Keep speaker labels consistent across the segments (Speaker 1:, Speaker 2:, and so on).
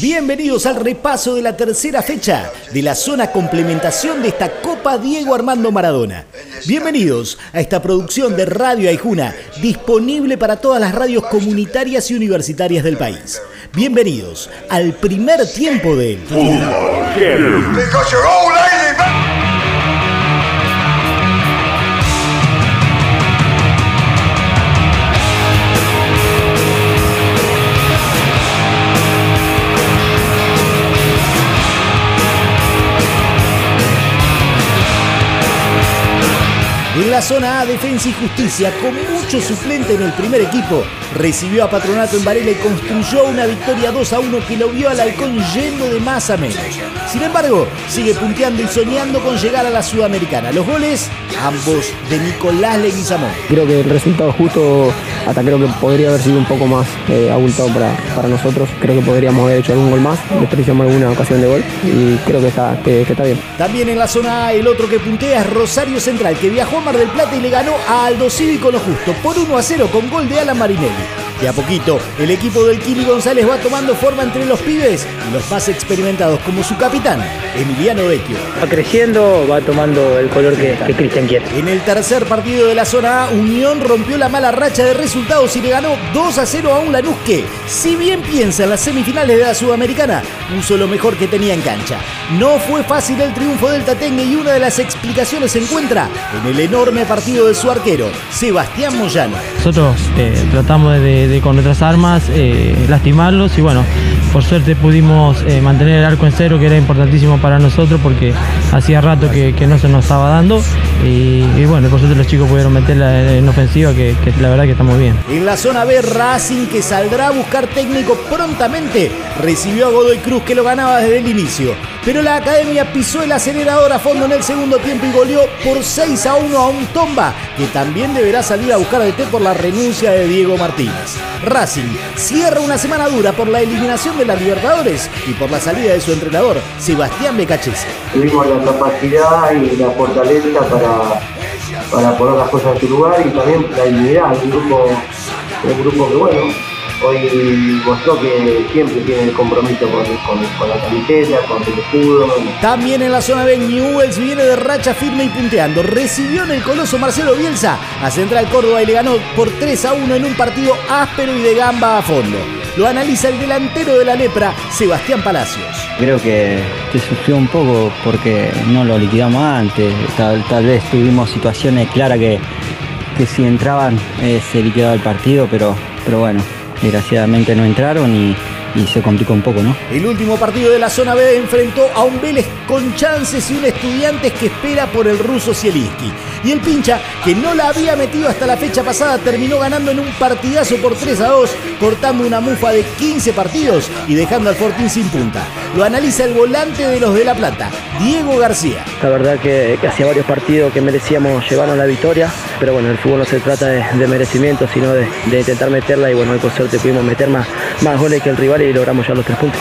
Speaker 1: Bienvenidos al repaso de la tercera fecha de la zona complementación de esta Copa Diego Armando Maradona. Bienvenidos a esta producción de Radio Aijuna, disponible para todas las radios comunitarias y universitarias del país. Bienvenidos al primer tiempo del En zona A, Defensa y Justicia, con mucho suplente en el primer equipo, recibió a Patronato en Varela y construyó una victoria 2 a 1 que lo vio al halcón yendo de más a menos. Sin embargo, sigue punteando y soñando con llegar a la Sudamericana. Los goles, ambos de Nicolás Leguizamón.
Speaker 2: Creo que el resultado justo, hasta creo que podría haber sido un poco más eh, abultado para, para nosotros. Creo que podríamos haber hecho algún gol más, desperdiciamos alguna ocasión de gol y creo que está, que, que está bien.
Speaker 1: También en la zona A, el otro que puntea es Rosario Central, que viajó a Mar del Plata le ganó a Aldo Cívico lo justo por 1 a 0 con gol de Alan Marinelli. De a poquito, el equipo del Kili González va tomando forma entre los pibes y los más experimentados, como su capitán, Emiliano Vecchio.
Speaker 3: Va creciendo, va tomando el color que, que Cristian quiere.
Speaker 1: En el tercer partido de la zona A, Unión rompió la mala racha de resultados y le ganó 2 a 0 a un Lanús que, si bien piensa en las semifinales de la Sudamericana, puso lo mejor que tenía en cancha. No fue fácil el triunfo del Tatengue y una de las explicaciones se encuentra en el enorme partido de su arquero, Sebastián Moyano.
Speaker 4: Nosotros eh, tratamos de, con nuestras armas eh, lastimarlos y bueno, por suerte pudimos eh, mantener el arco en cero que era importantísimo para nosotros porque hacía rato que, que no se nos estaba dando y, bueno, por suerte los chicos pudieron meterla en ofensiva que, que la verdad que está muy bien.
Speaker 1: En la zona B, Racing que saldrá a buscar técnico prontamente recibió a Godoy Cruz que lo ganaba desde el inicio. Pero la academia pisó el acelerador a fondo en el segundo tiempo y goleó por 6 a 1 a un Tomba, que también deberá salir a buscar de té por la renuncia de Diego Martínez. Racing cierra una semana dura por la eliminación de la Libertadores y por la salida de su entrenador, Sebastián Becachese.
Speaker 5: Tuvimos la capacidad y la fortaleza para, para poner las cosas en su lugar y también la dignidad, un grupo, un grupo que bueno, hoy mostró que siempre tiene el compromiso con, con, con, la camiseta, con el escudo.
Speaker 1: También en la zona B, Newells viene de racha firme y punteando. Recibió en el coloso Marcelo Bielsa a Central Córdoba y le ganó por 3 a 1 en un partido áspero y de gamba a fondo. Lo analiza el delantero de la lepra, Sebastián Palacios.
Speaker 6: Creo que, que sufrió un poco porque no lo liquidamos antes. Tal, tal vez tuvimos situaciones claras que, que si entraban eh, se liquidaba el partido, pero, pero bueno, desgraciadamente no entraron y, se complicó un poco, ¿no?
Speaker 1: El último partido de la zona B enfrentó a un Vélez con chances y un Estudiantes que espera por el ruso Zielinski. Y el pincha, que no la había metido hasta la fecha pasada, terminó ganando en un partidazo por 3 a 2, cortando una mufa de 15 partidos y dejando al Fortín sin punta. Lo analiza el volante de los de La Plata, Diego García.
Speaker 3: La verdad que, que hacía varios partidos que merecíamos llevarnos la victoria, pero bueno, el fútbol no se trata de, de merecimiento, sino de, intentar meterla y bueno, hoy con suerte pudimos meter más, más goles que el rival y logramos ya los tres puntos.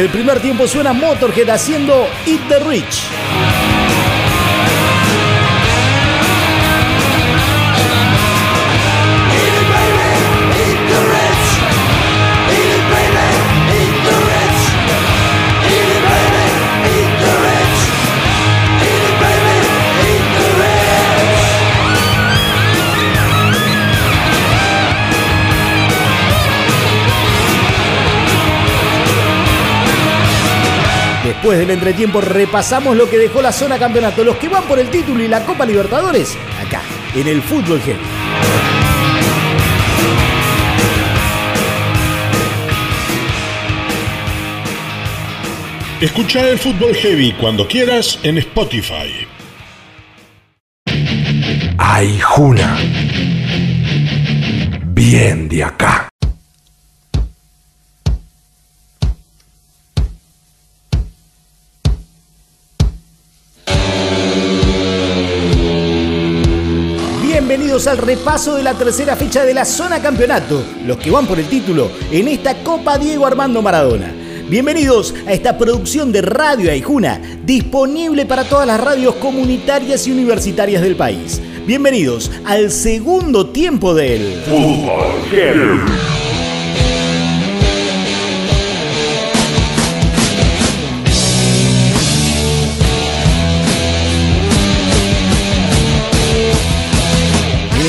Speaker 1: El primer tiempo suena Motorhead haciendo Eat the Rich. Después del entretiempo repasamos lo que dejó la zona campeonato, los que van por el título y la Copa Libertadores, acá, en el Fútbol Heavy.
Speaker 7: Escucha el Fútbol Heavy cuando quieras en Spotify.
Speaker 8: Ay, Juna. Bien de acá.
Speaker 1: Al repaso de la tercera fecha de la zona campeonato, los que van por el título en esta Copa Diego Armando Maradona. Bienvenidos a esta producción de Radio Aijuna, disponible para todas las radios comunitarias y universitarias del país. Bienvenidos al segundo tiempo del Fútbol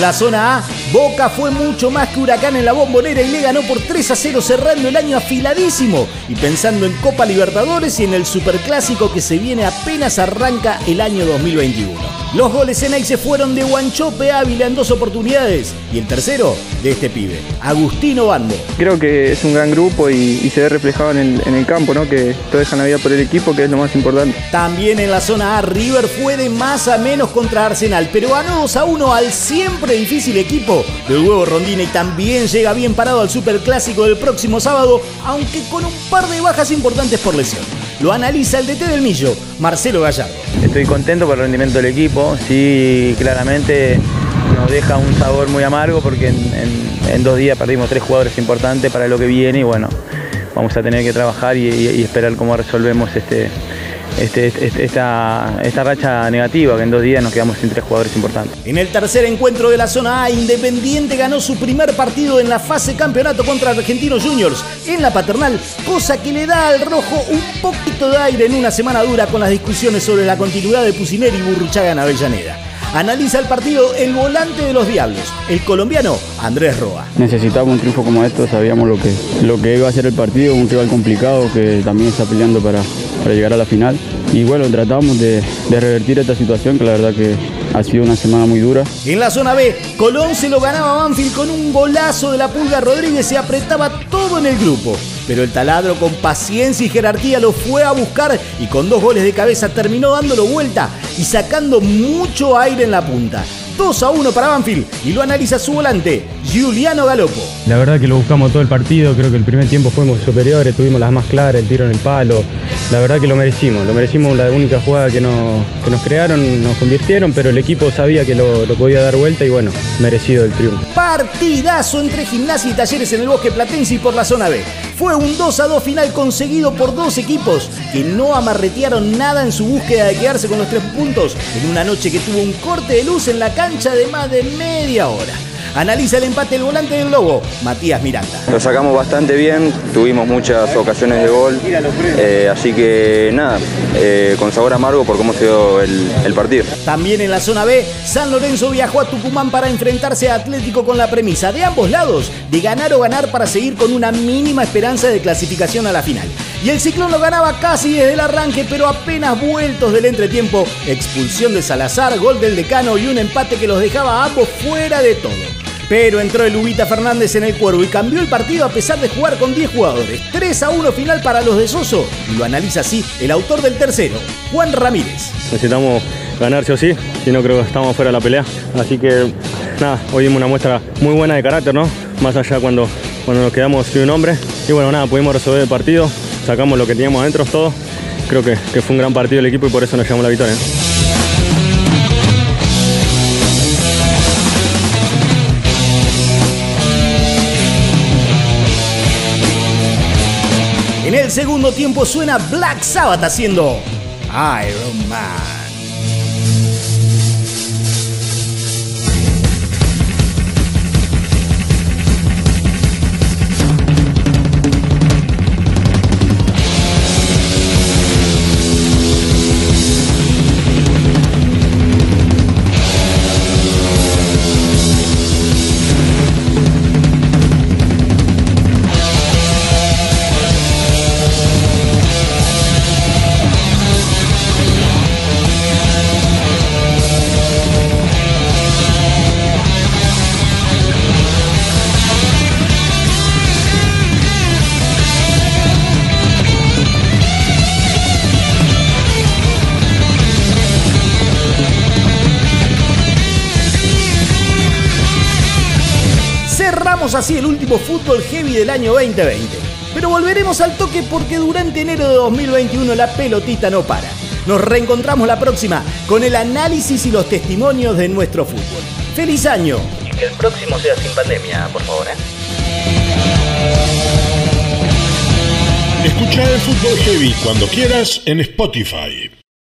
Speaker 1: La zona A, Boca fue mucho más que Huracán en la bombonera y le ganó por 3 a 0 cerrando el año afiladísimo y pensando en Copa Libertadores y en el Superclásico que se viene apenas arranca el año 2021. Los goles en se fueron de Guanchope Ávila en dos oportunidades y el tercero de este pibe, Agustino Bando.
Speaker 9: Creo que es un gran grupo y, se ve reflejado en el, campo, ¿no? que todos dejan la vida por el equipo, que es lo más importante.
Speaker 1: También en la zona A, River fue de más a menos contra Arsenal, pero ganó 2 a 1 al siempre difícil equipo del huevo Rondina y también llega bien parado al Superclásico del próximo sábado, aunque con un par de bajas importantes por lesión. Lo analiza el DT del Millo, Marcelo Gallardo.
Speaker 10: Estoy contento por el rendimiento del equipo, sí, claramente nos deja un sabor muy amargo porque en, dos días perdimos tres jugadores importantes para lo que viene y bueno, vamos a tener que trabajar y esperar cómo resolvemos este, este, este, esta, esta racha negativa, que en dos días nos quedamos sin tres jugadores importantes.
Speaker 1: En el tercer encuentro de la zona A, Independiente ganó su primer partido en la fase campeonato contra Argentinos Juniors en la paternal, cosa que le da al rojo un poquito de aire en una semana dura con las discusiones sobre la continuidad de Pusineri y Burruchaga en Avellaneda. Analiza el partido el volante de los Diablos, el colombiano Andrés Roa.
Speaker 11: Necesitábamos un triunfo como esto, sabíamos lo que, lo que iba a ser el partido, un rival complicado que también está peleando para, para llegar a la final. Y bueno, tratamos de, de revertir esta situación que la verdad que ha sido una semana muy dura.
Speaker 1: En la zona B, Colón se lo ganaba a Banfield con un golazo de la Pulga Rodríguez, se apretaba todo en el grupo. Pero el taladro con paciencia y jerarquía lo fue a buscar y con dos goles de cabeza terminó dándolo vuelta y sacando mucho aire en la punta. 2 a 1 para Banfield y lo analiza su volante, Giuliano Galopo.
Speaker 12: La verdad que lo buscamos todo el partido, creo que el primer tiempo fuimos superiores, tuvimos las más claras, el tiro en el palo. La verdad que lo merecimos, lo merecimos la única jugada que nos, nos crearon, nos convirtieron, pero el equipo sabía que lo, lo, podía dar vuelta y bueno, merecido el triunfo.
Speaker 1: Partidazo entre Gimnasia y Talleres en el Bosque Platense y por la zona B. Fue un 2 a 2 final conseguido por dos equipos que no amarretearon nada en su búsqueda de quedarse con los tres puntos en una noche que tuvo un corte de luz en la cancha de más de media hora. Analiza el empate del volante del Lobo, Matías Miranda.
Speaker 13: Lo sacamos bastante bien, tuvimos muchas ocasiones de gol, eh, así que nada, eh, con sabor amargo por cómo se dio el, partido.
Speaker 1: También en la zona B, San Lorenzo viajó a Tucumán para enfrentarse a Atlético con la premisa de ambos lados de ganar o ganar para seguir con una mínima esperanza de clasificación a la final. Y el ciclón lo ganaba casi desde el arranque, pero apenas vueltos del entretiempo, expulsión de Salazar, gol del decano y un empate que los dejaba a ambos fuera de todo. Pero entró el Ubita Fernández en el cuervo y cambió el partido a pesar de jugar con 10 jugadores. 3 a 1 final para los de Soso. Y lo analiza así el autor del tercero, Juan Ramírez.
Speaker 14: Necesitamos ganar sí o sí, si no creo que estamos fuera de la pelea. Así que nada, hoy dimos una muestra muy buena de carácter, ¿no? Más allá cuando, cuando nos quedamos sin un hombre. Y bueno, nada, pudimos resolver el partido, sacamos lo que teníamos adentro, todo. Creo que, que fue un gran partido del equipo y por eso nos llevamos la victoria.
Speaker 1: En el segundo tiempo suena Black Sabbath haciendo Iron Man. Así el último fútbol heavy del año 2020. Pero volveremos al toque porque durante enero de 2021 la pelotita no para. Nos reencontramos la próxima con el análisis y los testimonios de nuestro fútbol. ¡Feliz año!
Speaker 15: Y que el próximo sea sin pandemia, por favor, ¿eh?
Speaker 7: Escucha el Fútbol Heavy cuando quieras en Spotify.